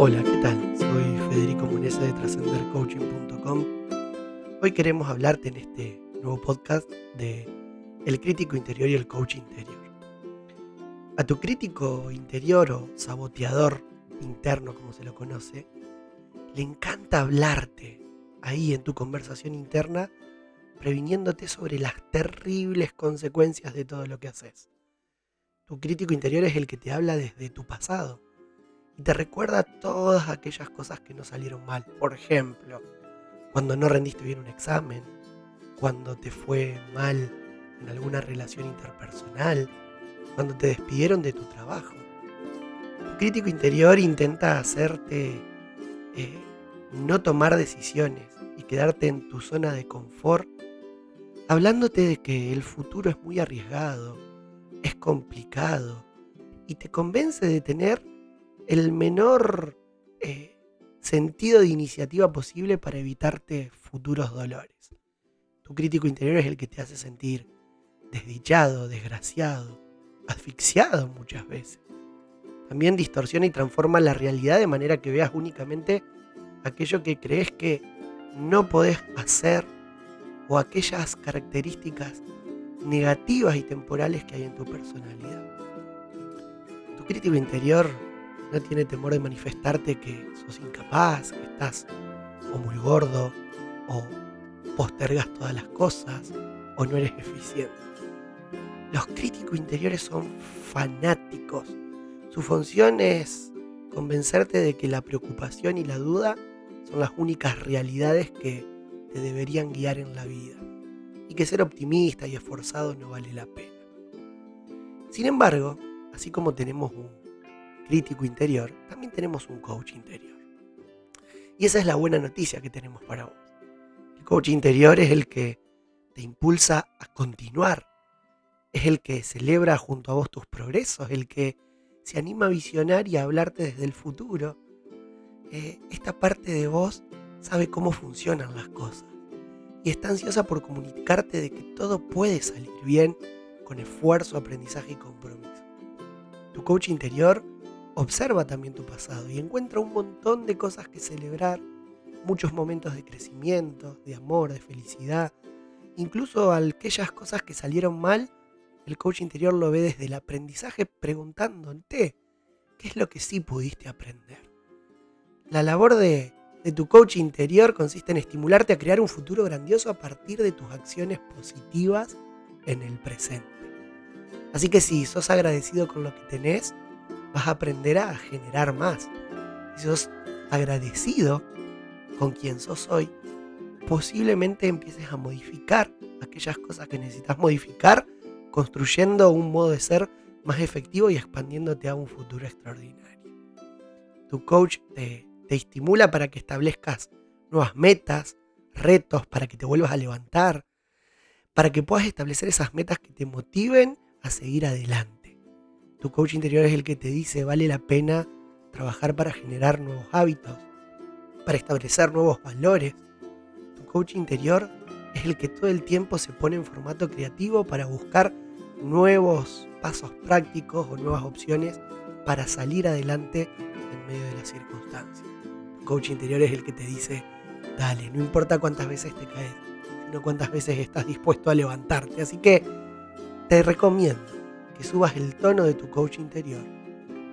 Hola, ¿qué tal? Soy Federico Munese de trascendercoaching.com. Hoy queremos hablarte en este nuevo podcast de el crítico interior y el coach interior. A tu crítico interior o saboteador interno, como se lo conoce, le encanta hablarte ahí en tu conversación interna, previniéndote sobre las terribles consecuencias de todo lo que haces. Tu crítico interior es el que te habla desde tu pasado y te recuerda todas aquellas cosas que no salieron mal. Por ejemplo, cuando no rendiste bien un examen, cuando te fue mal en alguna relación interpersonal, cuando te despidieron de tu trabajo. Tu crítico interior intenta hacerte eh, no tomar decisiones y quedarte en tu zona de confort, hablándote de que el futuro es muy arriesgado, es complicado y te convence de tener el menor eh, sentido de iniciativa posible para evitarte futuros dolores. Tu crítico interior es el que te hace sentir desdichado, desgraciado, asfixiado muchas veces. También distorsiona y transforma la realidad de manera que veas únicamente aquello que crees que no podés hacer o aquellas características negativas y temporales que hay en tu personalidad. Tu crítico interior no tiene temor de manifestarte que sos incapaz, que estás o muy gordo, o postergas todas las cosas, o no eres eficiente. Los críticos interiores son fanáticos. Su función es convencerte de que la preocupación y la duda son las únicas realidades que te deberían guiar en la vida y que ser optimista y esforzado no vale la pena. Sin embargo, así como tenemos un crítico interior, también tenemos un coach interior. Y esa es la buena noticia que tenemos para vos. El coach interior es el que te impulsa a continuar, es el que celebra junto a vos tus progresos, el que se anima a visionar y a hablarte desde el futuro. Eh, esta parte de vos sabe cómo funcionan las cosas y está ansiosa por comunicarte de que todo puede salir bien con esfuerzo, aprendizaje y compromiso. Tu coach interior observa también tu pasado y encuentra un montón de cosas que celebrar, muchos momentos de crecimiento, de amor, de felicidad, incluso aquellas cosas que salieron mal, el coach interior lo ve desde el aprendizaje preguntándote qué es lo que sí pudiste aprender. La labor de, de tu coach interior consiste en estimularte a crear un futuro grandioso a partir de tus acciones positivas en el presente. Así que si sos agradecido con lo que tenés, vas a aprender a generar más. Si sos agradecido con quien sos hoy, posiblemente empieces a modificar aquellas cosas que necesitas modificar, construyendo un modo de ser más efectivo y expandiéndote a un futuro extraordinario. Tu coach te, te estimula para que establezcas nuevas metas, retos, para que te vuelvas a levantar, para que puedas establecer esas metas que te motiven a seguir adelante. Tu coach interior es el que te dice vale la pena trabajar para generar nuevos hábitos, para establecer nuevos valores. Tu coach interior es el que todo el tiempo se pone en formato creativo para buscar nuevos pasos prácticos o nuevas opciones para salir adelante en medio de las circunstancias. Tu coach interior es el que te dice, dale, no importa cuántas veces te caes, sino cuántas veces estás dispuesto a levantarte. Así que te recomiendo que subas el tono de tu coach interior,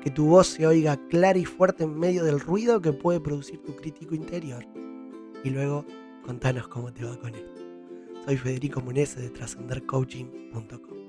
que tu voz se oiga clara y fuerte en medio del ruido que puede producir tu crítico interior. Y luego contanos cómo te va con esto. Soy Federico Munese de trascendercoaching.com.